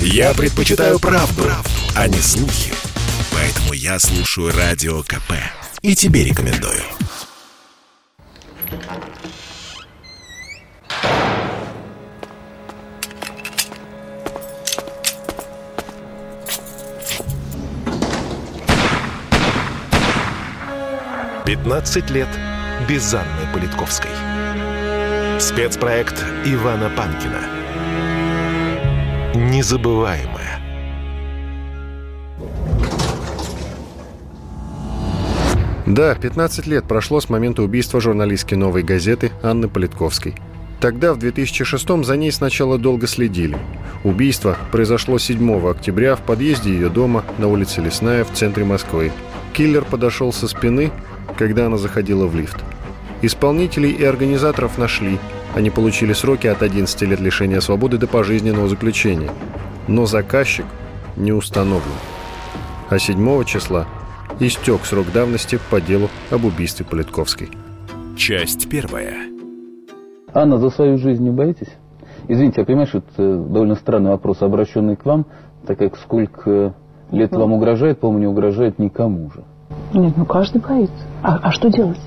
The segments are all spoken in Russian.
Я предпочитаю правду, правду, а не слухи. Поэтому я слушаю Радио КП. И тебе рекомендую. Пятнадцать лет без Анны Политковской. Спецпроект Ивана Панкина. Незабываемое. Да, 15 лет прошло с момента убийства журналистки «Новой газеты» Анны Политковской. Тогда, в 2006-м, за ней сначала долго следили. Убийство произошло 7 октября в подъезде ее дома на улице Лесная в центре Москвы. Киллер подошел со спины, когда она заходила в лифт. Исполнителей и организаторов нашли. Они получили сроки от 11 лет лишения свободы до пожизненного заключения. Но заказчик не установлен. А 7 числа истек срок давности по делу об убийстве Политковской. Часть первая. Анна, за свою жизнь не боитесь? Извините, я понимаю, что это довольно странный вопрос, обращенный к вам, так как сколько лет вам угрожает, по-моему, не угрожает никому же. Нет, ну каждый боится. А, а что делать?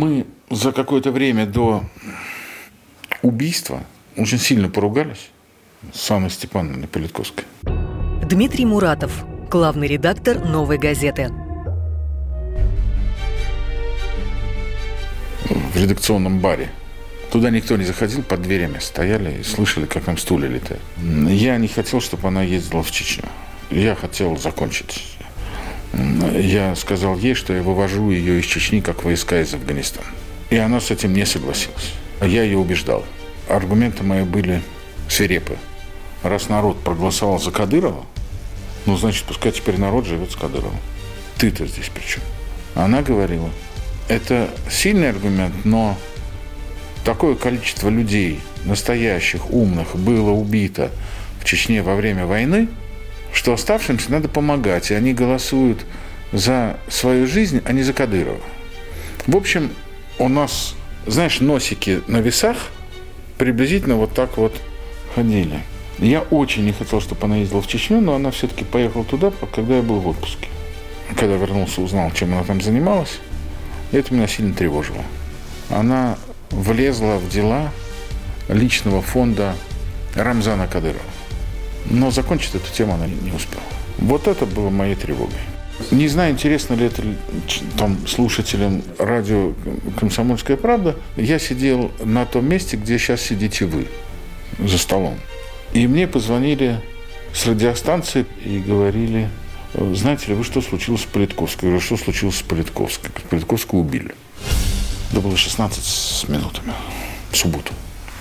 Мы за какое-то время до убийства очень сильно поругались с Анной Степановной Политковской. Дмитрий Муратов, главный редактор «Новой газеты». В редакционном баре. Туда никто не заходил, под дверями стояли и слышали, как там стулья летают. Я не хотел, чтобы она ездила в Чечню. Я хотел закончить. Я сказал ей, что я вывожу ее из Чечни, как войска из Афганистана. И она с этим не согласилась. Я ее убеждал. Аргументы мои были свирепы. Раз народ проголосовал за Кадырова, ну, значит, пускай теперь народ живет с Кадыровым. Ты-то здесь при чем? Она говорила, это сильный аргумент, но такое количество людей, настоящих, умных, было убито в Чечне во время войны, что оставшимся надо помогать, и они голосуют за свою жизнь, а не за Кадырова. В общем, у нас, знаешь, носики на весах приблизительно вот так вот ходили. Я очень не хотел, чтобы она ездила в Чечню, но она все-таки поехала туда, когда я был в отпуске. Когда вернулся, узнал, чем она там занималась, и это меня сильно тревожило. Она влезла в дела личного фонда Рамзана Кадырова. Но закончить эту тему она не успела. Вот это было моей тревогой. Не знаю, интересно ли это там, слушателям радио «Комсомольская правда». Я сидел на том месте, где сейчас сидите вы, за столом. И мне позвонили с радиостанции и говорили, знаете ли, вы что случилось с Политковской? Я говорю, что случилось с Политковской? Политковскую убили. Это было 16 с минутами. В субботу.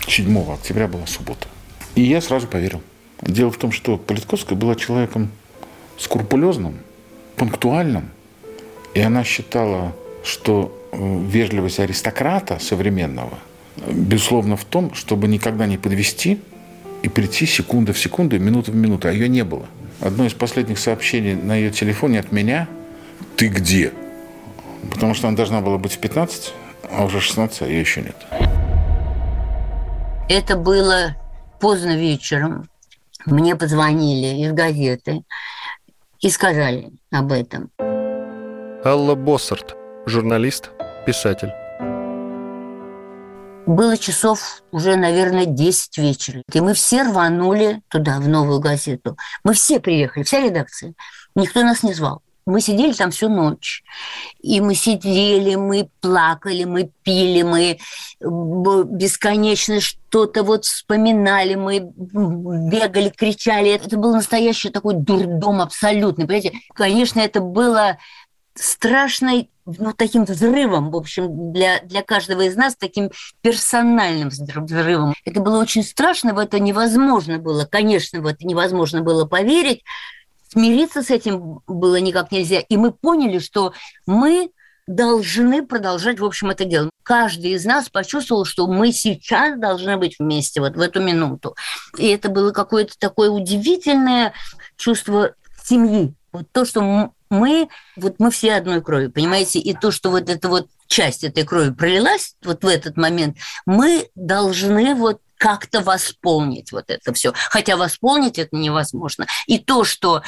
7 октября была суббота. И я сразу поверил. Дело в том, что Политковская была человеком скрупулезным, пунктуальным. И она считала, что э, вежливость аристократа современного, безусловно, в том, чтобы никогда не подвести и прийти секунда в секунду, минута в минуту. А ее не было. Одно из последних сообщений на ее телефоне от меня «Ты где?». Потому что она должна была быть в 15, а уже 16, а ее еще нет. Это было поздно вечером. Мне позвонили из газеты и сказали об этом. Алла Боссарт, журналист, писатель. Было часов уже, наверное, 10 вечера. И мы все рванули туда, в новую газету. Мы все приехали, вся редакция. Никто нас не звал. Мы сидели там всю ночь. И мы сидели, мы плакали, мы пили, мы бесконечно что-то вот вспоминали, мы бегали, кричали. Это был настоящий такой дурдом абсолютный. Понимаете? Конечно, это было страшной ну, таким взрывом, в общем, для, для каждого из нас, таким персональным взрывом. Это было очень страшно, в это невозможно было, конечно, в это невозможно было поверить, смириться с этим было никак нельзя. И мы поняли, что мы должны продолжать, в общем, это дело. Каждый из нас почувствовал, что мы сейчас должны быть вместе вот в эту минуту. И это было какое-то такое удивительное чувство семьи. Вот то, что мы, вот мы все одной крови, понимаете? И то, что вот эта вот часть этой крови пролилась вот в этот момент, мы должны вот как-то восполнить вот это все. Хотя восполнить это невозможно. И то, что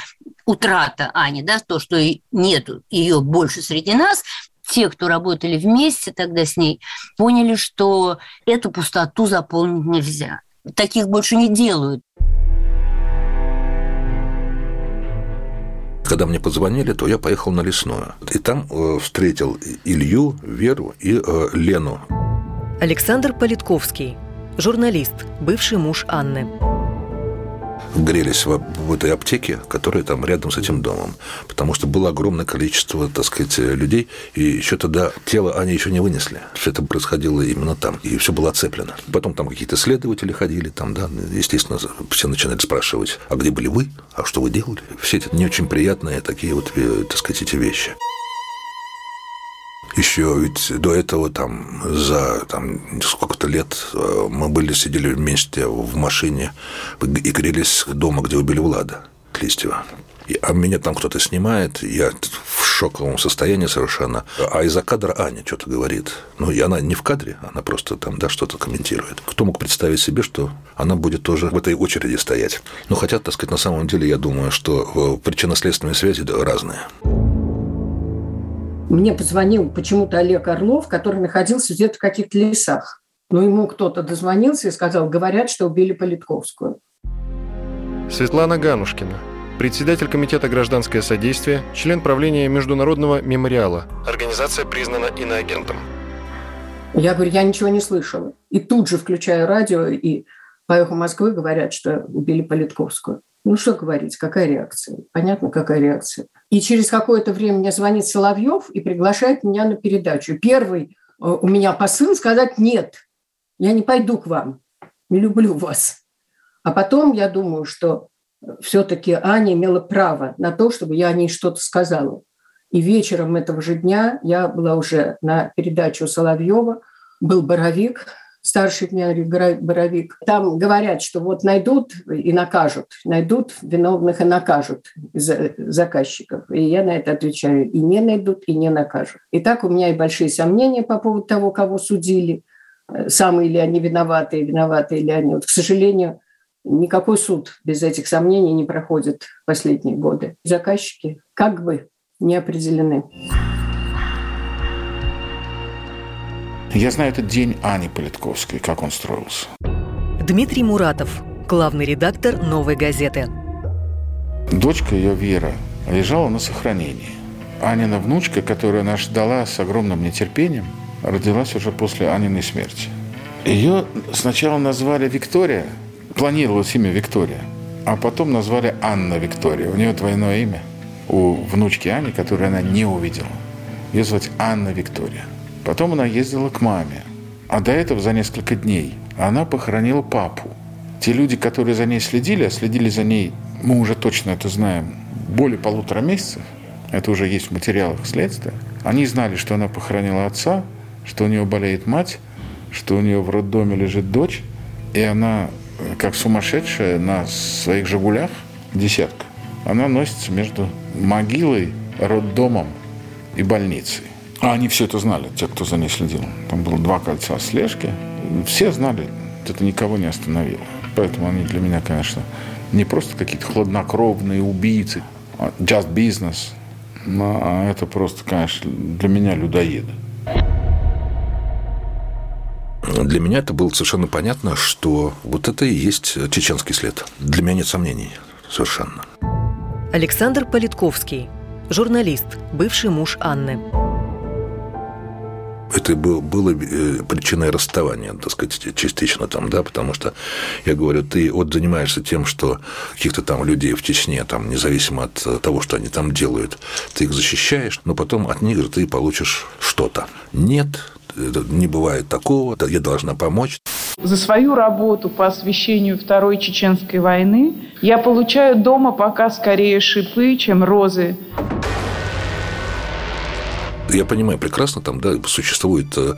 утрата Ани, да, то, что нет ее больше среди нас, те, кто работали вместе тогда с ней, поняли, что эту пустоту заполнить нельзя. Таких больше не делают. Когда мне позвонили, то я поехал на лесную. И там э, встретил Илью, Веру и э, Лену. Александр Политковский, журналист, бывший муж Анны грелись в, в этой аптеке, которая там рядом с этим домом. Потому что было огромное количество, так сказать, людей, и еще тогда тело они еще не вынесли. Все это происходило именно там, и все было оцеплено. Потом там какие-то следователи ходили, там, да, естественно, все начинали спрашивать, а где были вы, а что вы делали? Все эти не очень приятные такие вот, э, так сказать, эти вещи. Еще ведь до этого там за там, сколько-то лет э, мы были, сидели вместе в машине и грелись дома, где убили Влада Листьева. А меня там кто-то снимает, я в шоковом состоянии совершенно. А из-за кадра Аня что-то говорит. Ну, и она не в кадре, она просто там, да, что-то комментирует. Кто мог представить себе, что она будет тоже в этой очереди стоять? Ну, хотя, так сказать, на самом деле, я думаю, что э, причинно-следственные связи разные. Мне позвонил почему-то Олег Орлов, который находился где-то в каких-то лесах. Но ему кто-то дозвонился и сказал, говорят, что убили Политковскую. Светлана Ганушкина, председатель Комитета гражданское содействие, член правления Международного мемориала. Организация признана иноагентом. Я говорю, я ничего не слышала. И тут же включаю радио, и по эху Москвы говорят, что убили Политковскую. Ну, что говорить, какая реакция? Понятно, какая реакция. И через какое-то время мне звонит Соловьев и приглашает меня на передачу. Первый э, у меня посыл сказать «нет, я не пойду к вам, не люблю вас». А потом я думаю, что все-таки Аня имела право на то, чтобы я о ней что-то сказала. И вечером этого же дня я была уже на передачу Соловьева, был Боровик, старший князь Боровик. Там говорят, что вот найдут и накажут, найдут виновных и накажут заказчиков. И я на это отвечаю, и не найдут, и не накажут. И так у меня и большие сомнения по поводу того, кого судили, самые ли они виноваты, виноваты ли они. Вот, к сожалению, никакой суд без этих сомнений не проходит в последние годы. Заказчики как бы не определены. Я знаю этот день Ани Политковской, как он строился. Дмитрий Муратов, главный редактор «Новой газеты». Дочка ее, Вера, лежала на сохранении. Анина внучка, которую она ждала с огромным нетерпением, родилась уже после Аниной смерти. Ее сначала назвали Виктория, планировалось имя Виктория, а потом назвали Анна Виктория. У нее двойное имя. У внучки Ани, которую она не увидела. Ее звать Анна Виктория. Потом она ездила к маме. А до этого за несколько дней она похоронила папу. Те люди, которые за ней следили, а следили за ней, мы уже точно это знаем, более полутора месяцев, это уже есть в материалах следствия, они знали, что она похоронила отца, что у нее болеет мать, что у нее в роддоме лежит дочь, и она, как сумасшедшая, на своих «Жигулях», десятка, она носится между могилой, роддомом и больницей. А они все это знали, те, кто за ней следил. Там было два кольца слежки. Все знали, это никого не остановило. Поэтому они для меня, конечно, не просто какие-то хладнокровные убийцы, а just business, а это просто, конечно, для меня людоеды. Для меня это было совершенно понятно, что вот это и есть чеченский след. Для меня нет сомнений совершенно. Александр Политковский, журналист, бывший муж Анны это был, было э, причиной расставания, так сказать, частично там, да, потому что, я говорю, ты вот занимаешься тем, что каких-то там людей в Чечне, там, независимо от того, что они там делают, ты их защищаешь, но потом от них ты получишь что-то. Нет, не бывает такого, я должна помочь. За свою работу по освещению Второй Чеченской войны я получаю дома пока скорее шипы, чем розы Я понимаю прекрасно, там, да, существует э,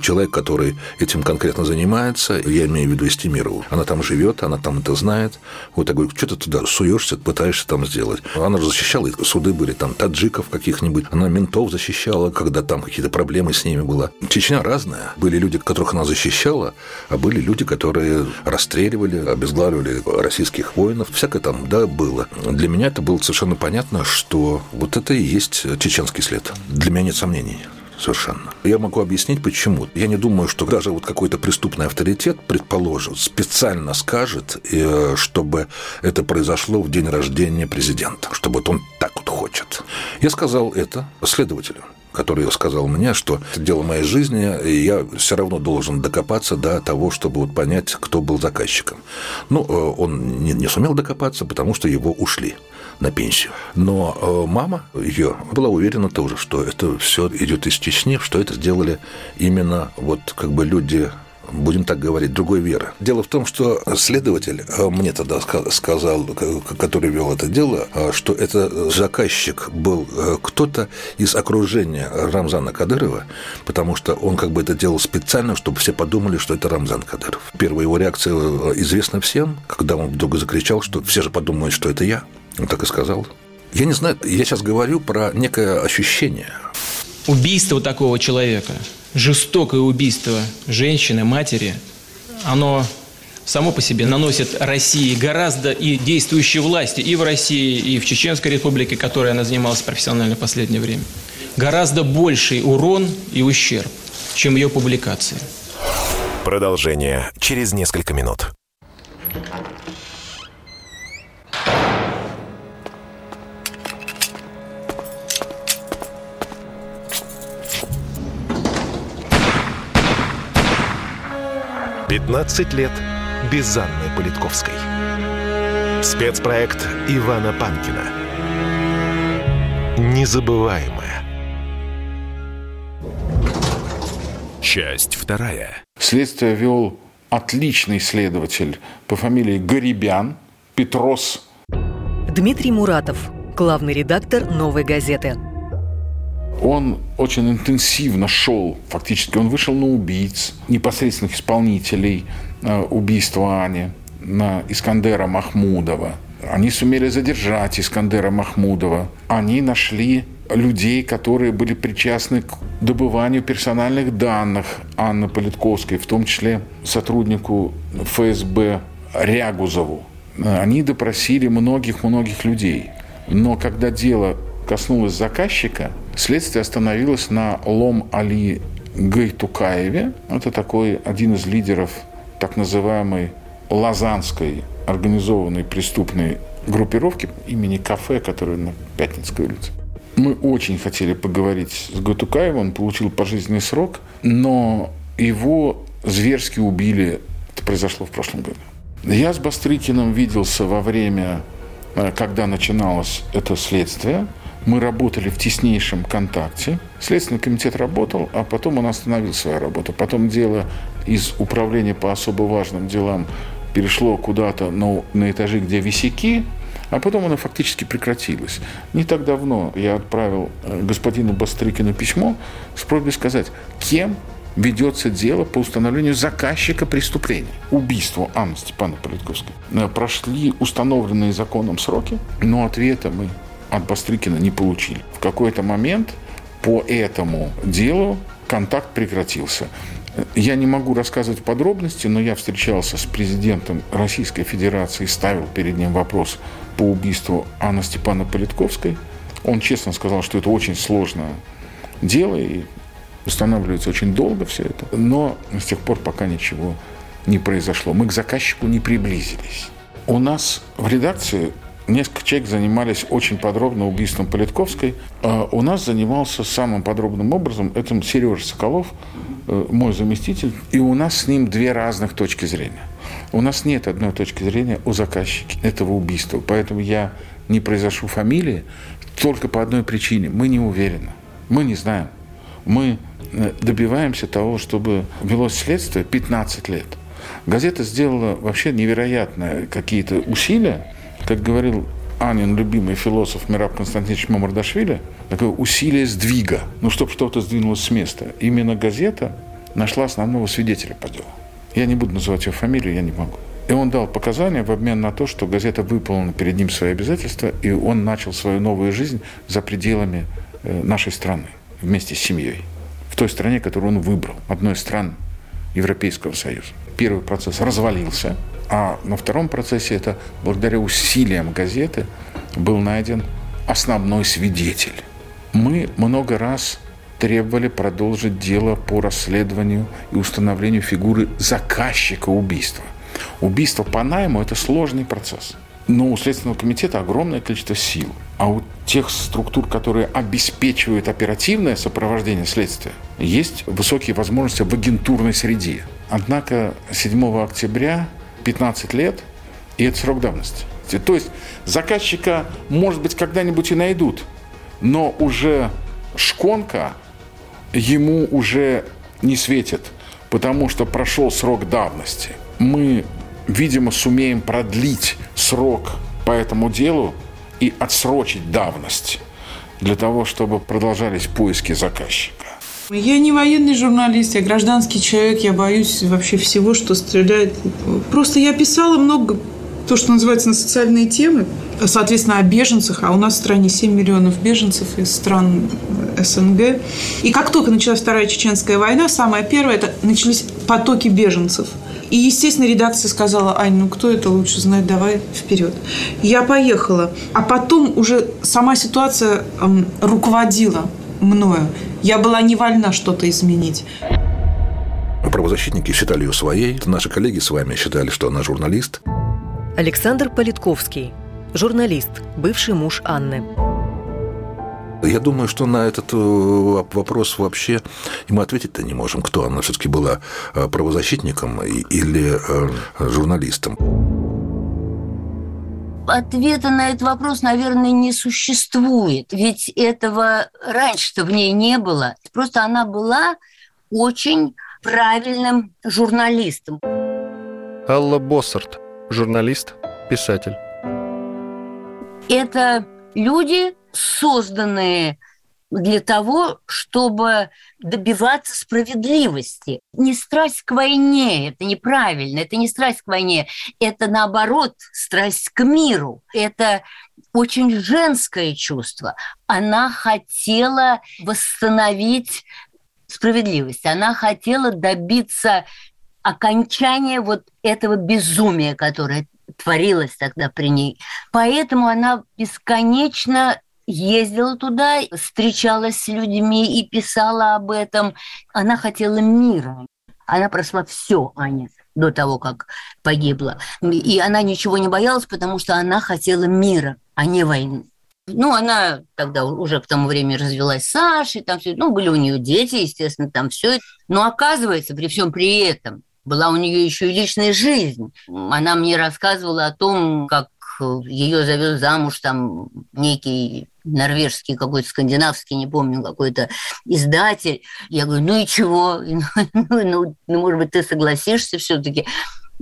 человек, который этим конкретно занимается, я имею в виду Эстимирову. Она там живет, она там это знает. Вот я говорю, что ты туда суешься, пытаешься там сделать. Она же защищала, суды были там таджиков каких-нибудь, она ментов защищала, когда там какие-то проблемы с ними было. Чечня разная. Были люди, которых она защищала, а были люди, которые расстреливали, обезглавливали российских воинов. Всякое там, да, было. Для меня это было совершенно понятно, что вот это и есть чеченский след. Для меня нет сомнений совершенно. Я могу объяснить, почему. Я не думаю, что даже вот какой-то преступный авторитет, предположим, специально скажет, э, чтобы это произошло в день рождения президента, чтобы вот он так вот хочет. Я сказал это следователю который сказал мне, что это дело моей жизни, и я все равно должен докопаться до того, чтобы вот понять, кто был заказчиком. Ну, э, он не, не сумел докопаться, потому что его ушли на пенсию. Но э, мама ее была уверена тоже, что это все идет из Чечни, что это сделали именно вот как бы люди будем так говорить, другой веры. Дело в том, что следователь э, мне тогда сказал, который вел это дело, э, что это заказчик был кто-то из окружения Рамзана Кадырова, потому что он как бы это делал специально, чтобы все подумали, что это Рамзан Кадыров. Первая его реакция известна всем, когда он вдруг закричал, что все же подумают, что это я. Он так и сказал. Я не знаю, я сейчас говорю про некое ощущение. Убийство такого человека, жестокое убийство женщины, матери, оно само по себе наносит России гораздо и действующей власти и в России, и в Чеченской республике, которой она занималась профессионально в последнее время, гораздо больший урон и ущерб, чем ее публикации. Продолжение через несколько минут. «15 лет без Анны Политковской». Спецпроект Ивана Панкина. Незабываемая. Часть вторая. Следствие вел отличный следователь по фамилии Гарибян Петрос. Дмитрий Муратов, главный редактор «Новой газеты» он очень интенсивно шел, фактически он вышел на убийц, непосредственных исполнителей э, убийства Ани, на Искандера Махмудова. Они сумели задержать Искандера Махмудова. Они нашли людей, которые были причастны к добыванию персональных данных Анны Политковской, в том числе сотруднику ФСБ Рягузову. Они допросили многих-многих людей. Но когда дело коснулось заказчика, следствие остановилось на Лом Али Гайтукаеве. Это такой один из лидеров так называемой Лазанской организованной преступной группировки имени Кафе, которая на Пятницкой улице. Мы очень хотели поговорить с Гатукаевым, он получил пожизненный срок, но его зверски убили. Это произошло в прошлом году. Я с Бастрыкиным виделся во время, э, когда начиналось это следствие – мы работали в теснейшем контакте. Следственный комитет работал, а потом он остановил свою работу. Потом дело из управления по особо важным делам перешло куда-то на, на этажи, где висяки, а потом оно фактически прекратилось. Не так давно я отправил э, господину Бастрыкину письмо с просьбой сказать, кем ведется дело по установлению заказчика преступления. Убийство Анны Степана Политковской. Э, прошли установленные законом сроки, но ответа мы от Бастрыкина не получили. В какой-то момент по этому делу контакт прекратился. Я не могу рассказывать подробности, но я встречался с президентом Российской Федерации, ставил перед ним вопрос по убийству Анны Степана Политковской. Он честно сказал, что это очень сложное дело и устанавливается очень долго все это. Но с тех пор пока ничего не произошло. Мы к заказчику не приблизились. У нас в редакции Несколько человек занимались очень подробно убийством Политковской. А у нас занимался самым подробным образом этим Сережа Соколов, э, мой заместитель. И у нас с ним две разных точки зрения. У нас нет одной точки зрения у заказчика этого убийства. Поэтому я не произношу фамилии только по одной причине. Мы не уверены. Мы не знаем. Мы э, добиваемся того, чтобы велось следствие 15 лет. Газета сделала вообще невероятные какие-то усилия, как говорил Анин любимый философ Мираб Константинович Мамардашвили, такое усилие сдвига, ну, чтобы что-то сдвинулось с места. Именно газета нашла основного свидетеля по делу. Я не буду называть его фамилию, я не могу. И он дал показания в обмен на то, что газета выполнила перед ним свои обязательства, и он начал свою новую жизнь за пределами э, нашей страны, вместе с семьей. В той стране, которую он выбрал, одной из стран Европейского Союза. Первый процесс развалился, а на втором процессе это благодаря усилиям газеты был найден основной свидетель. Мы много раз требовали продолжить дело по расследованию и установлению фигуры заказчика убийства. Убийство по найму – это сложный процесс. Но у Следственного комитета огромное количество сил. А у тех структур, которые обеспечивают оперативное сопровождение следствия, есть высокие возможности в агентурной среде. Однако 7 октября 15 лет, и это срок давности. То есть заказчика, может быть, когда-нибудь и найдут, но уже шконка ему уже не светит, потому что прошел срок давности. Мы, видимо, сумеем продлить срок по этому делу и отсрочить давность для того, чтобы продолжались поиски заказчика. Я не военный журналист, я гражданский человек, я боюсь вообще всего, что стреляет. Просто я писала много то, что называется на социальные темы, соответственно, о беженцах, а у нас в стране 7 миллионов беженцев из стран СНГ. И как только началась Вторая Чеченская война, самое первое, это начались потоки беженцев. И, естественно, редакция сказала, Ань, ну кто это лучше знает, давай вперед. Я поехала. А потом уже сама ситуация эм, руководила мною. Я была не вольна что-то изменить. Правозащитники считали ее своей. Наши коллеги с вами считали, что она журналист. Александр Политковский, журналист, бывший муж Анны. Я думаю, что на этот э, вопрос вообще мы ответить-то не можем, кто она все-таки была э, правозащитником или э, журналистом. Ответа на этот вопрос, наверное, не существует. Ведь этого раньше-то в ней не было. Просто она была очень правильным журналистом. Алла Боссарт, журналист, писатель. Это люди, созданные для того, чтобы добиваться справедливости. Не страсть к войне, это неправильно, это не страсть к войне, это наоборот страсть к миру. Это очень женское чувство. Она хотела восстановить справедливость, она хотела добиться окончания вот этого безумия, которое творилось тогда при ней. Поэтому она бесконечно ездила туда, встречалась с людьми и писала об этом. Она хотела мира. Она прошла все, Аня, до того, как погибла. И она ничего не боялась, потому что она хотела мира, а не войны. Ну, она тогда уже к тому времени развелась с Сашей, там все, ну, были у нее дети, естественно, там все. Но оказывается, при всем при этом, была у нее еще и личная жизнь. Она мне рассказывала о том, как ее завез замуж там некий норвежский какой-то скандинавский, не помню, какой-то издатель. Я говорю, ну и чего? Ну, ну, ну может быть, ты согласишься все-таки?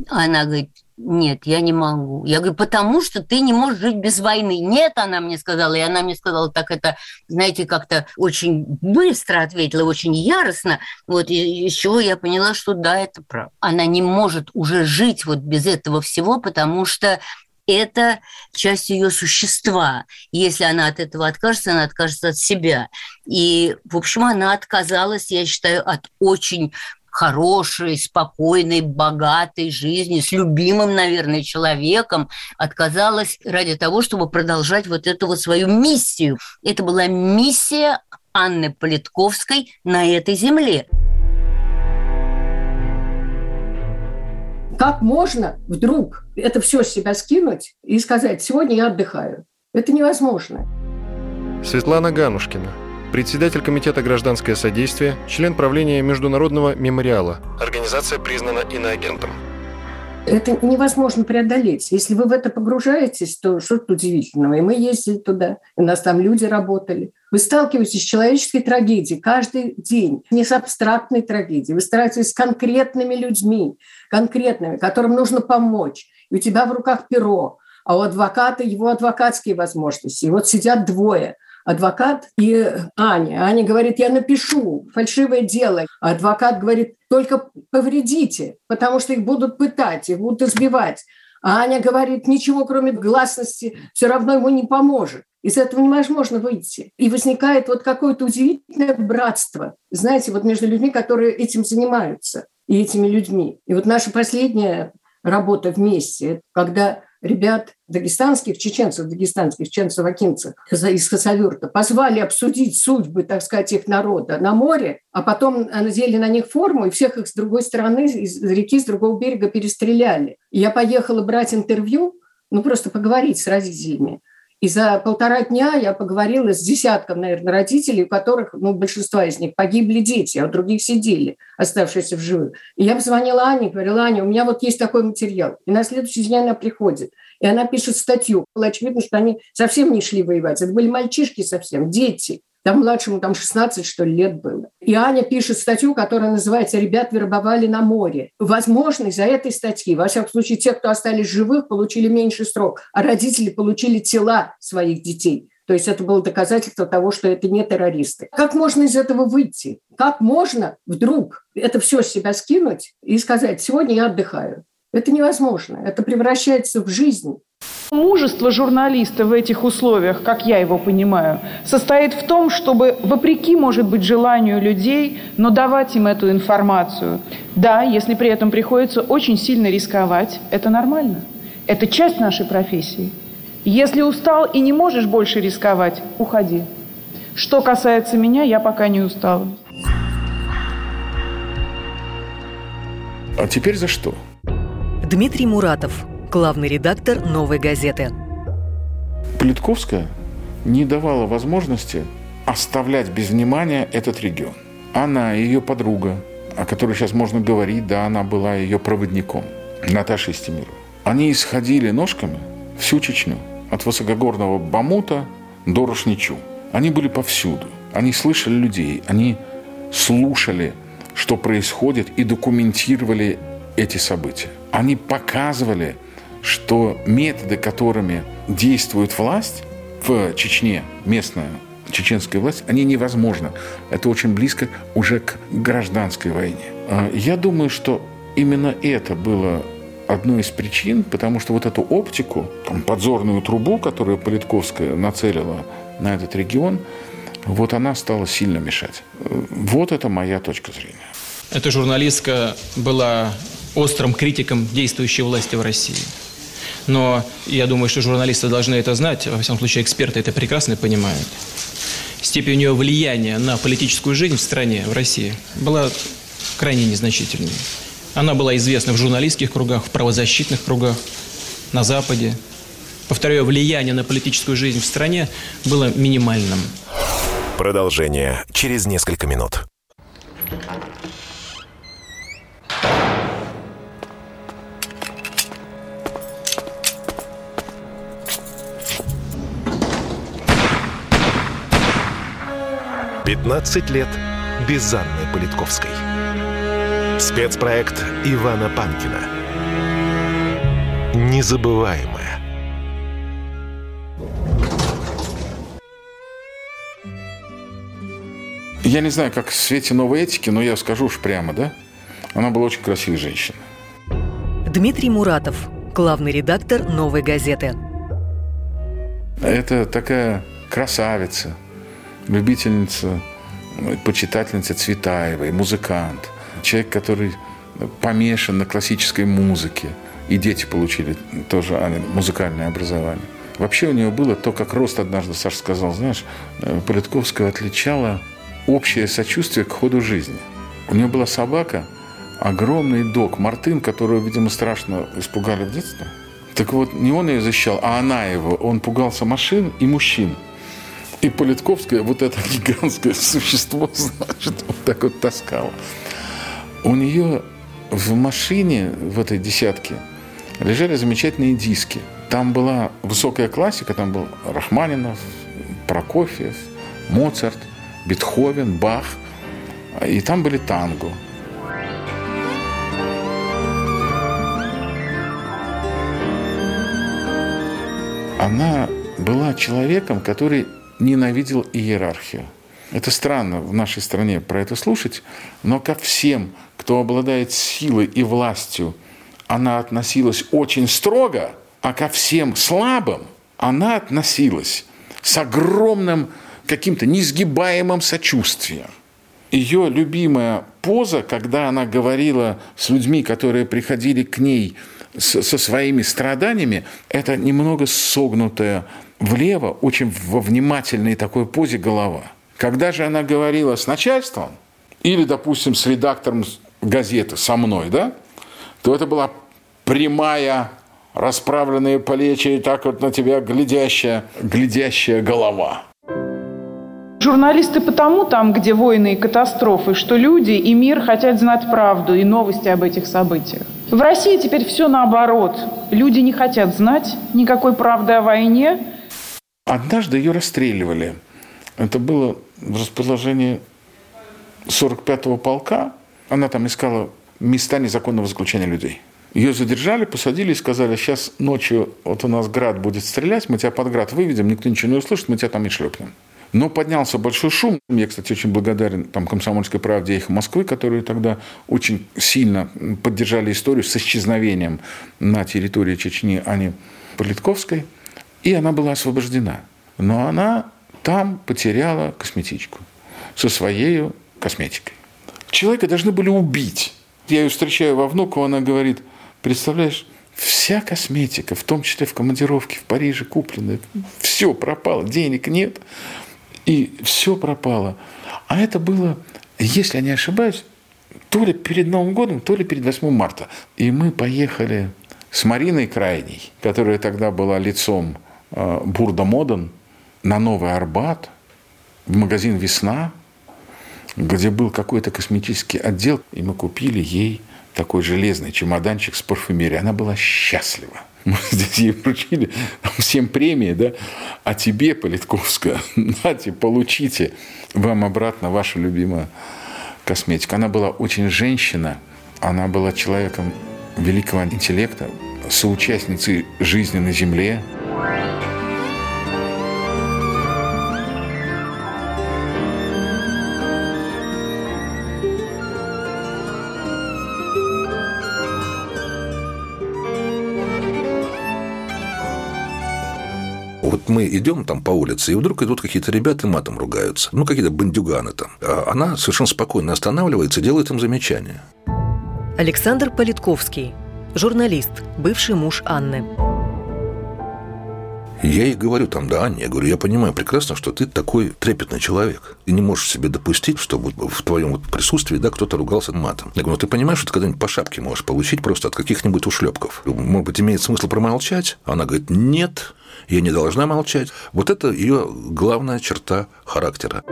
Она говорит, нет, я не могу. Я говорю, потому что ты не можешь жить без войны. Нет, она мне сказала, и она мне сказала так это, знаете, как-то очень быстро ответила, очень яростно. Вот из чего я поняла, что да, это правда. Она не может уже жить вот без этого всего, потому что это часть ее существа. Если она от этого откажется, она откажется от себя. И, в общем, она отказалась, я считаю, от очень хорошей, спокойной, богатой жизни, с любимым, наверное, человеком, отказалась ради того, чтобы продолжать вот эту вот свою миссию. Это была миссия Анны Политковской на этой земле. Как можно вдруг это все с себя скинуть и сказать, сегодня я отдыхаю? Это невозможно. Светлана Ганушкина, председатель Комитета «Гражданское содействие», член правления Международного мемориала. Организация признана иноагентом. Это невозможно преодолеть. Если вы в это погружаетесь, то что-то удивительного. И мы ездили туда, у нас там люди работали. Вы сталкиваетесь с человеческой трагедией каждый день, не с абстрактной трагедией. Вы сталкиваетесь с конкретными людьми, конкретными, которым нужно помочь. И у тебя в руках перо, а у адвоката его адвокатские возможности. И вот сидят двое – адвокат и Аня. Аня говорит, я напишу фальшивое дело. А адвокат говорит, только повредите, потому что их будут пытать, их будут избивать. А Аня говорит, ничего кроме гласности все равно ему не поможет. Из этого невозможно выйти. И возникает вот какое-то удивительное братство, знаете, вот между людьми, которые этим занимаются, и этими людьми. И вот наша последняя работа вместе, когда ребят дагестанских, чеченцев, дагестанских, чеченцев-акинцев из Хасавюрта позвали обсудить судьбы, так сказать, их народа на море, а потом надели на них форму, и всех их с другой стороны, из реки, с другого берега перестреляли. Я поехала брать интервью, ну, просто поговорить с родителями. И за полтора дня я поговорила с десятком, наверное, родителей, у которых, ну, большинство из них погибли дети, а у других сидели, оставшиеся в живых. И я позвонила Ане, говорила, Аня, у меня вот есть такой материал. И на следующий день она приходит. И она пишет статью. Было очевидно, что они совсем не шли воевать. Это были мальчишки совсем, дети. Там младшему там 16, что ли, лет было. И Аня пишет статью, которая называется «Ребят вербовали на море». Возможно, из-за этой статьи, во всяком случае, те, кто остались живых, получили меньше срок, а родители получили тела своих детей. То есть это было доказательство того, что это не террористы. Как можно из этого выйти? Как можно вдруг это все с себя скинуть и сказать, сегодня я отдыхаю? Это невозможно. Это превращается в жизнь. Мужество журналиста в этих условиях, как я его понимаю, состоит в том, чтобы, вопреки, может быть, желанию людей, но давать им эту информацию. Да, если при этом приходится очень сильно рисковать, это нормально. Это часть нашей профессии. Если устал и не можешь больше рисковать, уходи. Что касается меня, я пока не устала. А теперь за что? Дмитрий Муратов, главный редактор «Новой газеты». Политковская не давала возможности оставлять без внимания этот регион. Она и ее подруга, о которой сейчас можно говорить, да, она была ее проводником, Наташа Истемирова. Они исходили ножками всю Чечню, от высокогорного Бамута до Рушничу. Они были повсюду. Они слышали людей, они слушали, что происходит, и документировали эти события. Они показывали, что методы, которыми действует власть в Чечне, местная чеченская власть, они невозможны. Это очень близко уже к гражданской войне. А, я думаю, что именно это было одной из причин, потому что вот эту оптику, там, подзорную трубу, которую Политковская нацелила на этот регион, вот она стала сильно мешать. Вот это моя точка зрения. Эта журналистка была острым критиком действующей власти в России. Но я думаю, что журналисты должны это знать, во всяком случае эксперты это прекрасно понимают. Степень ее влияния на политическую жизнь в стране, в России, была крайне незначительной. Она была известна в журналистских кругах, в правозащитных кругах, на Западе. Повторяю, влияние на политическую жизнь в стране было минимальным. Продолжение через несколько минут. «15 лет без Анны Политковской». Спецпроект Ивана Панкина. Незабываемое. Я не знаю, как в свете новой этики, но я скажу уж прямо, да? Она была очень красивой женщиной. Дмитрий Муратов, главный редактор «Новой газеты». Это такая красавица, любительница, почитательница Цветаевой, музыкант, человек, который помешан на классической музыке. И дети получили тоже музыкальное образование. Вообще у нее было то, как рост однажды, Саша сказал, знаешь, э, Политковского отличало общее сочувствие к ходу жизни. У нее была собака, огромный дог, Мартын, которую, видимо, страшно испугали в детстве. Так вот, не он ее защищал, а она его. Он пугался машин и мужчин. И Политковская вот это гигантское существо, значит, вот так вот таскала. У нее в машине, в этой десятке, лежали замечательные диски. Там была высокая классика, там был Рахманинов, Прокофьев, Моцарт, Бетховен, Бах. И там были танго. она была человеком, который ненавидел иерархию. Это странно в нашей стране про это слушать, но ко всем, кто обладает силой и властью, она относилась очень строго, а ко всем слабым она относилась с огромным каким-то несгибаемым сочувствием. Ее любимая поза, когда она говорила с людьми, которые приходили к ней со своими страданиями, это немного согнутая влево, очень во внимательной такой позе голова. Когда же она говорила с начальством, или, допустим, с редактором газеты, со мной, да, то это была прямая, расправленные плечи и так вот на тебя глядящая, глядящая голова. Журналисты потому там, где войны и катастрофы, что люди и мир хотят знать правду и новости об этих событиях. В России теперь все наоборот. Люди не хотят знать никакой правды о войне. Однажды ее расстреливали. Это было в расположении 45-го полка. Она там искала места незаконного заключения людей. Ее задержали, посадили и сказали, сейчас ночью вот у нас град будет стрелять, мы тебя под град выведем, никто ничего не услышит, мы тебя там и шлепнем. Но поднялся большой шум. Я, кстати, очень благодарен там, «Комсомольской правде» и «Их Москвы», которые тогда очень сильно поддержали историю с исчезновением на территории Чечни Ани Политковской. И она была освобождена. Но она там потеряла косметичку со своей косметикой. Человека должны были убить. Я ее встречаю во Внуково, она говорит, представляешь, вся косметика, в том числе в командировке в Париже купленная, все пропало, денег нет и все пропало. А это было, если я не ошибаюсь, то ли перед Новым годом, то ли перед 8 марта. И мы поехали с Мариной Крайней, которая тогда была лицом э, Бурда Моден, на Новый Арбат, в магазин «Весна», где был какой-то косметический отдел, и мы купили ей такой железный чемоданчик с парфюмерией. Она была счастлива. Мы здесь ей вручили всем премии, да, а тебе, Политковская, нате, получите вам обратно вашу любимую косметику. Она была очень женщина, она была человеком великого интеллекта, соучастницей жизни на Земле. Мы идем там по улице, и вдруг идут какие-то ребята и матом ругаются. Ну, какие-то бандюганы там. А она совершенно спокойно останавливается делает им замечания. Александр Политковский, журналист, бывший муж Анны. Я ей говорю там, да, Аня, я говорю, я понимаю прекрасно, что ты такой трепетный человек. И не можешь себе допустить, чтобы в твоем вот присутствии, да, кто-то ругался матом. Я говорю, ну ты понимаешь, что ты когда-нибудь по шапке можешь получить просто от каких-нибудь ушлепков. Может быть, имеет смысл промолчать? Она говорит, нет, я не должна молчать. Вот это ее главная черта характера.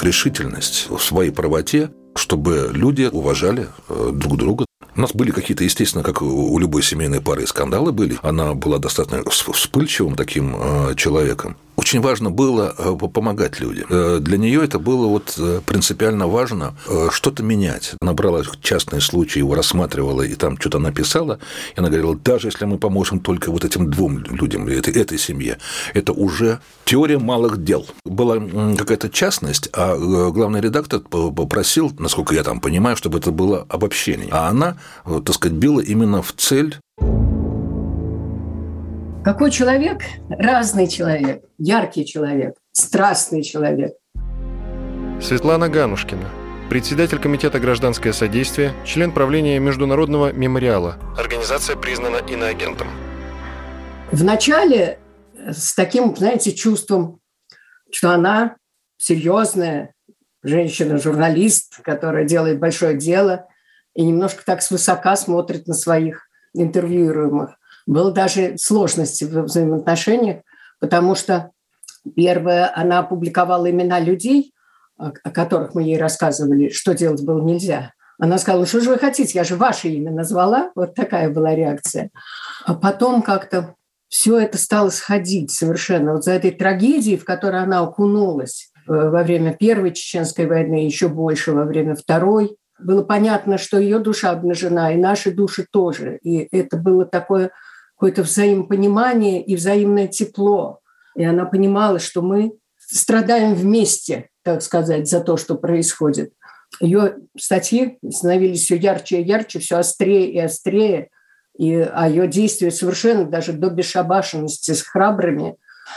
Решительность в своей правоте, чтобы люди уважали э, друг друга, у нас были какие-то, естественно, как у любой семейной пары, скандалы были. Она была достаточно вспыльчивым таким э, человеком очень важно было э, помогать людям. Э, для нее это было вот э, принципиально важно что-то менять. Она брала частные случаи, его рассматривала и там что-то написала. И она говорила, даже если мы поможем только вот этим двум людям, этой, этой семье, это уже теория малых дел. Была какая-то частность, а главный редактор попросил, насколько я там понимаю, чтобы это было обобщение. А она, так сказать, била именно в цель какой человек? Разный человек, яркий человек, страстный человек. Светлана Ганушкина, председатель Комитета гражданское содействие, член правления Международного мемориала. Организация признана иноагентом. Вначале с таким, знаете, чувством, что она серьезная женщина-журналист, которая делает большое дело и немножко так свысока смотрит на своих интервьюируемых. Было даже сложности в взаимоотношениях, потому что первое, она опубликовала имена людей, о которых мы ей рассказывали, что делать было нельзя. Она сказала, что же вы хотите, я же ваше имя назвала. Вот такая была реакция. А потом как-то все это стало сходить совершенно. Вот за этой трагедией, в которой она окунулась э, во время Первой Чеченской войны, еще больше во время Второй, было понятно, что ее душа обнажена, и наши души тоже. И это было такое какое-то взаимопонимание и взаимное тепло. И она понимала, что мы страдаем вместе, так сказать, за то, что происходит. Ее статьи становились все ярче и ярче, все острее и острее, и, а ее действия совершенно даже до бесшабашенности с храбрыми.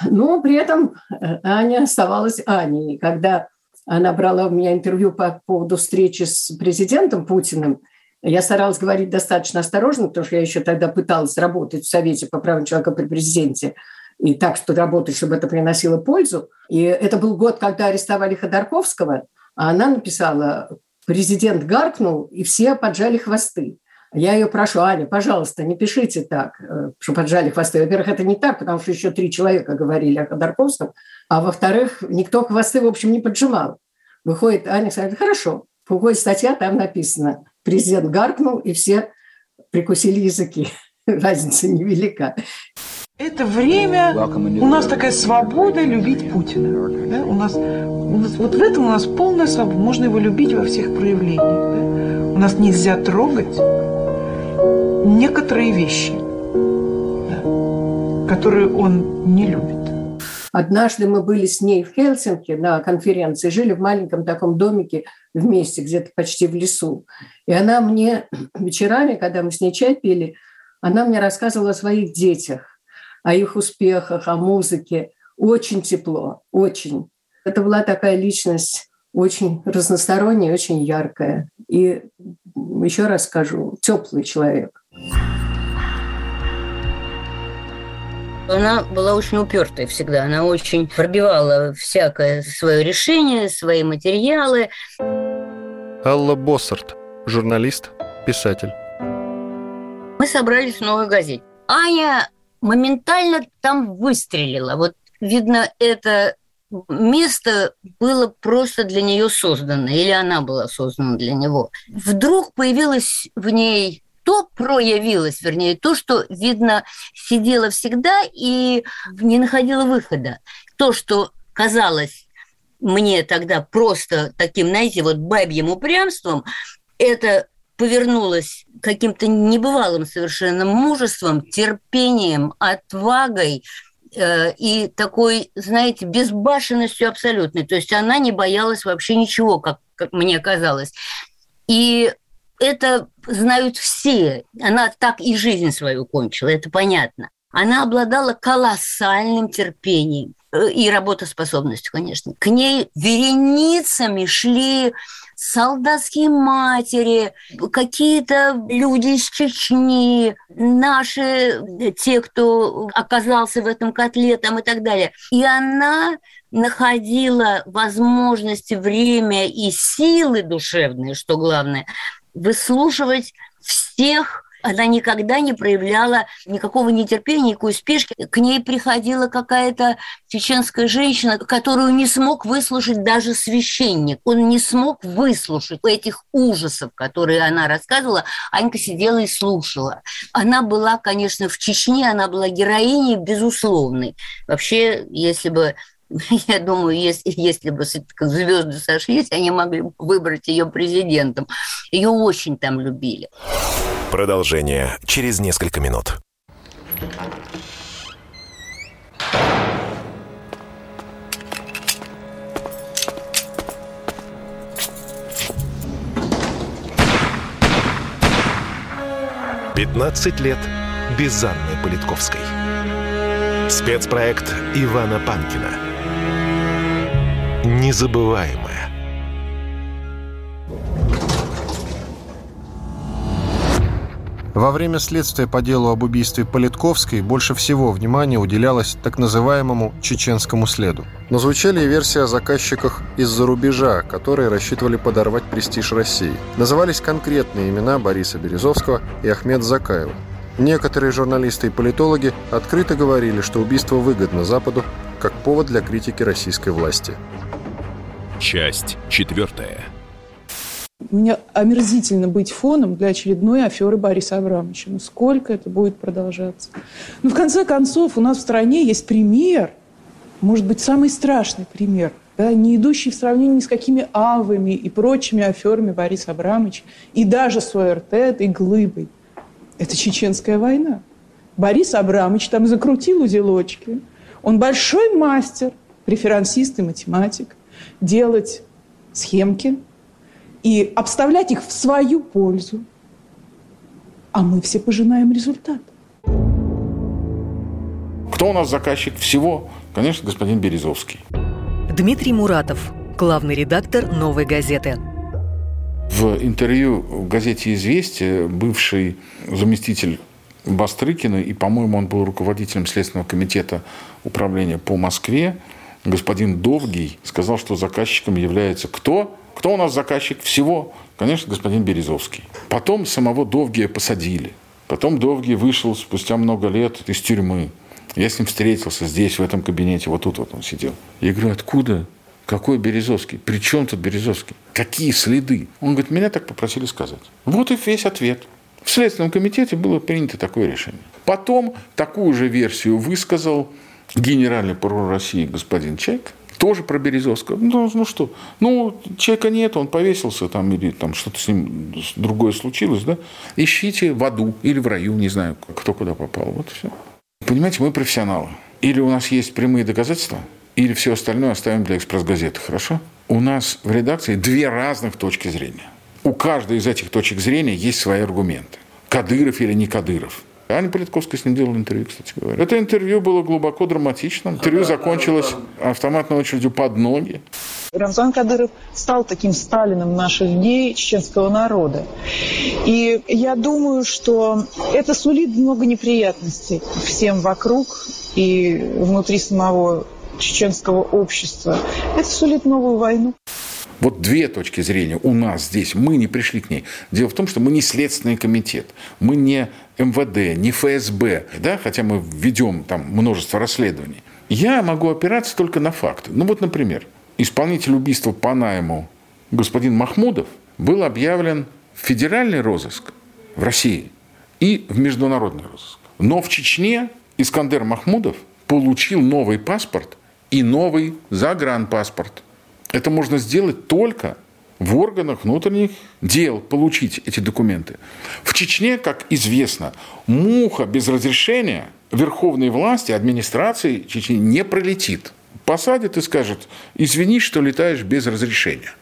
Но при этом э, Аня оставалась Аней. Когда она брала у меня интервью по поводу встречи с президентом Путиным, я старалась говорить достаточно осторожно, потому что я еще тогда пыталась работать в Совете по правам человека при президенте и так, что работать, чтобы это приносило пользу. И это был год, когда арестовали Ходорковского, а она написала «Президент гаркнул, и все поджали хвосты». Я ее прошу, Аня, пожалуйста, не пишите так, э, что поджали хвосты. Во-первых, это не так, потому что еще три человека говорили о Ходорковском, а во-вторых, никто хвосты, в общем, не поджимал. Выходит Аня говорит, хорошо. Выходит статья, там написано, президент гаркнул, и все прикусили языки. Разница невелика. Это время, у нас такая свобода любить Путина. Да? У, нас, у нас, вот в этом у нас полная свобода. Можно его любить во всех проявлениях. Да? У нас нельзя трогать некоторые вещи, да, которые он не любит. Однажды мы были с ней в Хельсинки на конференции, жили в маленьком таком домике вместе, где-то почти в лесу. И она мне вечерами, когда мы с ней чай пили, она мне рассказывала о своих детях, о их успехах, о музыке. Очень тепло, очень. Это была такая личность очень разносторонняя, очень яркая. И еще раз скажу, теплый человек. Она была очень упертая всегда. Она очень пробивала всякое свое решение, свои материалы. Алла Боссарт, журналист, писатель. Мы собрались в новой газете. Аня моментально там выстрелила. Вот, видно, это место было просто для нее создано, или она была создана для него. Вдруг появилась в ней то проявилось, вернее, то, что, видно, сидела всегда и не находила выхода. То, что казалось мне тогда просто таким, знаете, вот бабьим упрямством, это повернулось каким-то небывалым совершенно мужеством, терпением, отвагой, э, и такой, знаете, безбашенностью абсолютной. То есть она не боялась вообще ничего, как, как мне казалось. И это знают все. Она так и жизнь свою кончила, это понятно. Она обладала колоссальным терпением и работоспособностью, конечно. К ней вереницами шли солдатские матери, какие-то люди из Чечни, наши, те, кто оказался в этом котле там и так далее. И она находила возможности, время и силы душевные, что главное, выслушивать всех она никогда не проявляла никакого нетерпения, никакой спешки. К ней приходила какая-то чеченская женщина, которую не смог выслушать даже священник. Он не смог выслушать этих ужасов, которые она рассказывала. Анька сидела и слушала. Она была, конечно, в Чечне, она была героиней безусловной. Вообще, если бы я думаю, если, если бы звезды сошлись, они могли бы выбрать ее президентом. Ее очень там любили. Продолжение через несколько минут. Пятнадцать лет без Анны Политковской. Спецпроект Ивана Панкина. Незабываемое. Во время следствия по делу об убийстве Политковской больше всего внимания уделялось так называемому чеченскому следу. Но звучали и версии о заказчиках из-за рубежа, которые рассчитывали подорвать престиж России. Назывались конкретные имена Бориса Березовского и Ахмед Закаева. Некоторые журналисты и политологи открыто говорили, что убийство выгодно Западу как повод для критики российской власти. Часть четвертая. Мне омерзительно быть фоном для очередной аферы Бориса Абрамовича. Ну, сколько это будет продолжаться? Ну, в конце концов, у нас в стране есть пример, может быть, самый страшный пример, да, не идущий в сравнении ни с какими авами и прочими аферами Бориса Абрамовича, и даже с ОРТ этой глыбой. Это чеченская война. Борис Абрамович там закрутил узелочки. Он большой мастер, преферансист и математик, делать схемки и обставлять их в свою пользу. А мы все пожинаем результат. Кто у нас заказчик всего? Конечно, господин Березовский. Дмитрий Муратов, главный редактор «Новой газеты». В интервью в газете «Известия» бывший заместитель Бастрыкина, и, по-моему, он был руководителем Следственного комитета управления по Москве, господин Довгий сказал, что заказчиком является кто? Кто у нас заказчик всего? Конечно, господин Березовский. Потом самого Довгия посадили. Потом Довгий вышел спустя много лет из тюрьмы. Я с ним встретился здесь, в этом кабинете, вот тут вот он сидел. Я говорю, откуда? Какой Березовский? При чем тут Березовский? Какие следы? Он говорит, меня так попросили сказать. Вот и весь ответ. В Следственном комитете было принято такое решение. Потом такую же версию высказал генеральный прокурор России господин Чайк, тоже про Березовского. Ну, ну что, ну, человека нет, он повесился там, или там что-то с ним другое случилось, да? Ищите в аду или в раю, не знаю, кто куда попал. Вот все. Понимаете, мы профессионалы. Или у нас есть прямые доказательства, или все остальное оставим для экспресс-газеты, хорошо? У нас в редакции две разных точки зрения. У каждой из этих точек зрения есть свои аргументы. Кадыров или не Кадыров. Аня Политковская с ним делала интервью, кстати говоря. Это интервью было глубоко драматичным. Интервью закончилось автоматной очередью под ноги. Рамзан Кадыров стал таким Сталином наших дней чеченского народа. И я думаю, что это сулит много неприятностей всем вокруг и внутри самого чеченского общества. Это сулит новую войну. Вот две точки зрения у нас здесь. Мы не пришли к ней. Дело в том, что мы не Следственный комитет. Мы не МВД, не ФСБ. Да? Хотя мы ведем там множество расследований. Я могу опираться только на факты. Ну вот, например, исполнитель убийства по найму господин Махмудов был объявлен в федеральный розыск в России и в международный розыск. Но в Чечне Искандер Махмудов получил новый паспорт и новый загранпаспорт – это можно сделать только в органах внутренних дел получить эти документы. В Чечне, как известно, муха без разрешения верховной власти, администрации Чечни не пролетит. Посадят и скажут, извини, что летаешь без разрешения.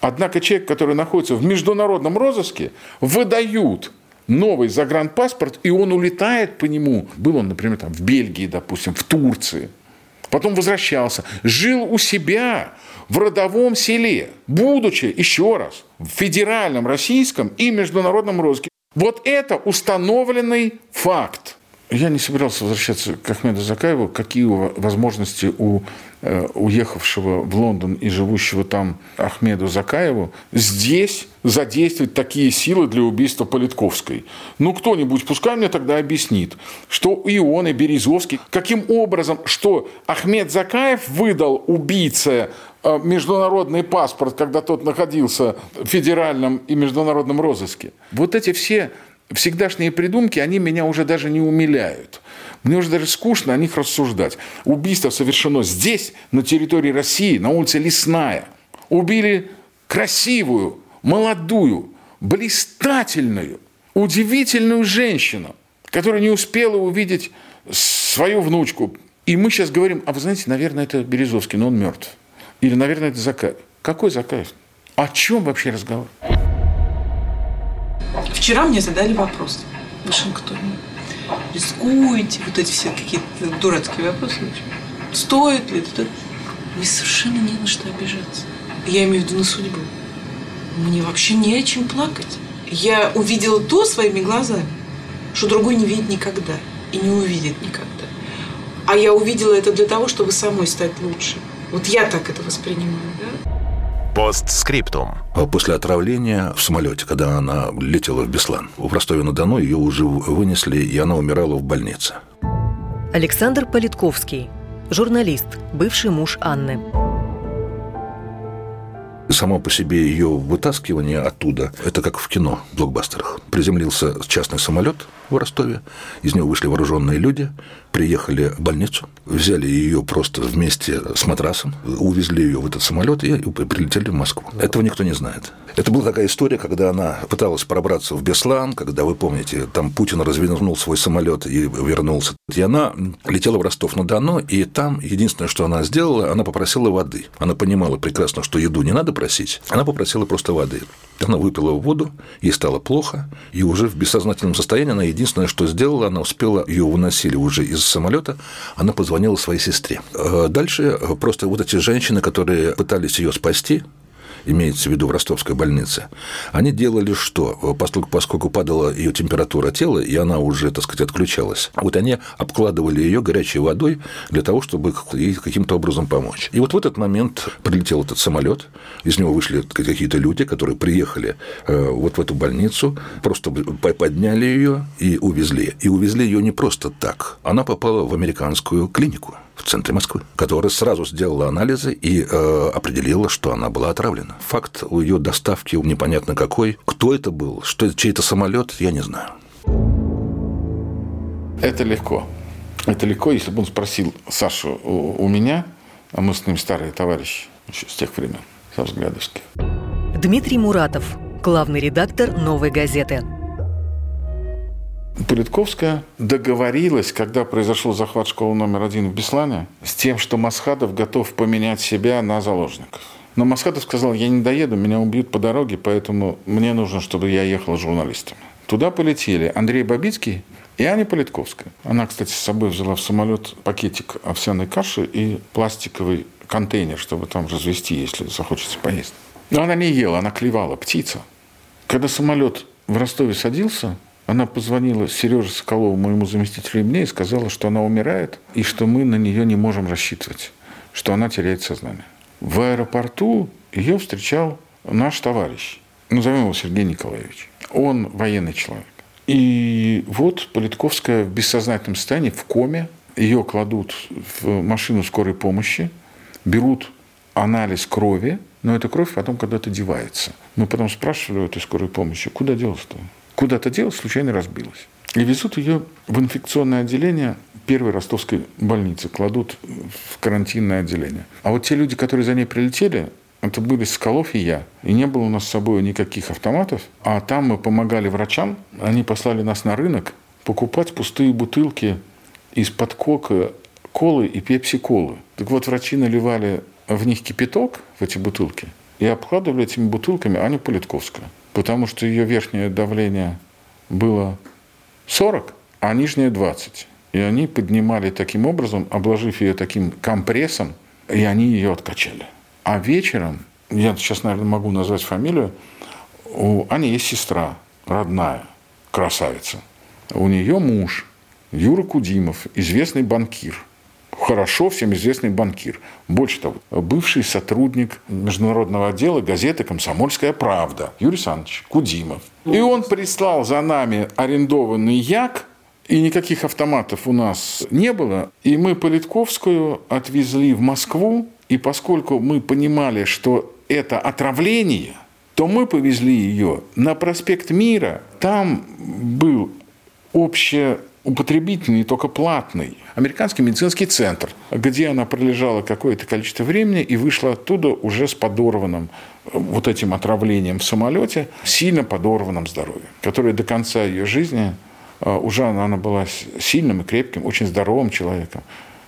Однако человек, который находится в международном розыске, выдают новый загранпаспорт, и он улетает по нему. Был он, например, там, в Бельгии, допустим, в Турции. Потом возвращался, жил у себя, в родовом селе, будучи, еще раз, в федеральном российском и международном розыске. Вот это установленный факт. Я не собирался возвращаться к Ахмеду Закаеву. Какие возможности у э, уехавшего в Лондон и живущего там Ахмеду Закаеву здесь задействовать такие силы для убийства Политковской? Ну, кто-нибудь, пускай мне тогда объяснит, что и он, и Березовский, каким образом, что Ахмед Закаев выдал убийце э, международный паспорт, когда тот находился в федеральном и международном розыске. Вот эти все всегдашние придумки, они меня уже даже не умиляют. Мне уже даже скучно о них рассуждать. Убийство совершено здесь, на территории России, на улице Лесная. Убили красивую, молодую, блистательную, удивительную женщину, которая не успела увидеть свою внучку. И мы сейчас говорим, а вы знаете, наверное, это Березовский, но он мертв. Или, наверное, это Закаев. Какой Закаев? О чем вообще разговор? Вчера мне задали вопрос в Вашингтоне. Рискуете? Вот эти все какие-то дурацкие вопросы. Стоит ли это? Мне совершенно не на что обижаться. Я имею в виду на судьбу. Мне вообще не о чем плакать. Я увидела то своими глазами, что другой не видит никогда и не увидит никогда. А я увидела это для того, чтобы самой стать лучше. Вот я так это воспринимаю. Постскриптум. А после отравления в самолете, когда она летела в Беслан, в Ростове-на-Дону ее уже вынесли, и она умирала в больнице. Александр Политковский, журналист, бывший муж Анны. Само по себе ее вытаскивание оттуда, это как в кино, в блокбастерах. Приземлился частный самолет, в Ростове. Из него вышли вооруженные люди, приехали в больницу, взяли ее просто вместе с матрасом, увезли ее в этот самолет и прилетели в Москву. Этого никто не знает. Это была такая история, когда она пыталась пробраться в Беслан, когда, вы помните, там Путин развернул свой самолет и вернулся. И она летела в Ростов-на-Дону, и там единственное, что она сделала, она попросила воды. Она понимала прекрасно, что еду не надо просить, она попросила просто воды. Она выпила воду, ей стало плохо, и уже в бессознательном состоянии она единственное, что сделала, она успела, ее выносили уже из самолета, она позвонила своей сестре. Э, дальше просто вот эти женщины, которые пытались ее спасти, имеется в виду в ростовской больнице, они делали что? Поскольку, поскольку падала ее температура тела, и она уже, так сказать, отключалась, вот они обкладывали ее горячей водой для того, чтобы ей каким-то образом помочь. И вот в этот момент прилетел этот самолет, из него вышли какие-то люди, которые приехали э, вот в эту больницу, просто подняли ее и увезли. И увезли ее не просто так. Она попала в американскую клинику в центре Москвы, которая сразу сделала анализы и э, определила, что она была отравлена. Факт у ее доставки непонятно какой. Кто это был, что это чей-то самолет, я не знаю. Это легко. Это легко, если бы он спросил Сашу у, у меня, а мы с ним старые товарищи еще с тех времен, со взглядовских. Дмитрий Муратов, главный редактор «Новой газеты». Политковская договорилась, когда произошел захват школы номер один в Беслане, с тем, что Масхадов готов поменять себя на заложников. Но Масхадов сказал, я не доеду, меня убьют по дороге, поэтому мне нужно, чтобы я ехал с журналистами. Туда полетели Андрей Бабицкий и Аня Политковская. Она, кстати, с собой взяла в самолет пакетик овсяной каши и пластиковый контейнер, чтобы там развести, если захочется поесть. Но она не ела, она клевала, птица. Когда самолет в Ростове садился, она позвонила Сереже Соколову, моему заместителю, и мне, и сказала, что она умирает, и что мы на нее не можем рассчитывать, что она теряет сознание. В аэропорту ее встречал наш товарищ, назовем его Сергей Николаевич. Он военный человек. И вот Политковская в бессознательном состоянии, в коме, ее кладут в машину скорой помощи, берут анализ крови, но эта кровь потом когда-то девается. Мы потом спрашивали у этой скорой помощи, куда делась-то? Куда-то делась, случайно разбилась. И везут ее в инфекционное отделение первой ростовской больницы, кладут в карантинное отделение. А вот те люди, которые за ней прилетели, это были Скалов и я. И не было у нас с собой никаких автоматов. А там мы помогали врачам. Они послали нас на рынок покупать пустые бутылки из-под кока, колы и пепси-колы. Так вот, врачи наливали в них кипяток, в эти бутылки, и обкладывали этими бутылками Аню Политковскую потому что ее верхнее давление было 40, а нижнее 20. И они поднимали таким образом, обложив ее таким компрессом, и они ее откачали. А вечером, я сейчас, наверное, могу назвать фамилию, у Ани есть сестра, родная, красавица. У нее муж, Юра Кудимов, известный банкир – хорошо всем известный банкир. Больше того, бывший сотрудник международного отдела газеты «Комсомольская правда» Юрий Александрович Кудимов. И он прислал за нами арендованный Як, и никаких автоматов у нас не было. И мы Политковскую отвезли в Москву, и поскольку мы понимали, что это отравление, то мы повезли ее на проспект Мира. Там был общее употребительный, только платный, американский медицинский центр, где она пролежала какое-то количество времени и вышла оттуда уже с подорванным э, вот этим отравлением в самолете, сильно подорванным здоровьем, которое до конца ее жизни э, уже она, она была сильным и крепким, очень здоровым человеком,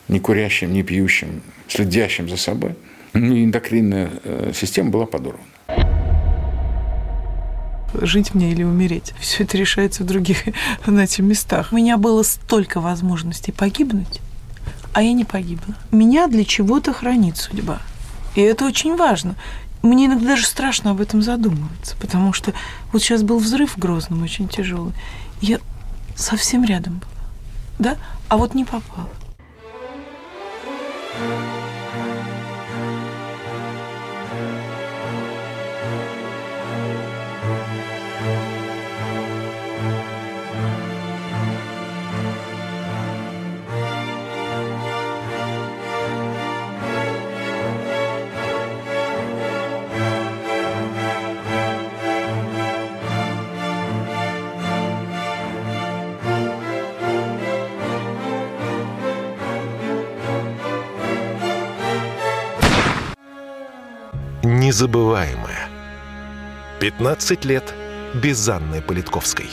не курящим, не пьющим, следящим за собой. И эндокринная э, система была подорвана жить мне или умереть. Все это решается в других знаете, местах. У меня было столько возможностей погибнуть, а я не погибла. Меня для чего-то хранит судьба. И это очень важно. Мне иногда даже страшно об этом задумываться, потому что вот сейчас был взрыв в Грозном, очень тяжелый. Я совсем рядом была, да, а вот не попала. Незабываемое. 15 лет без Анны Политковской.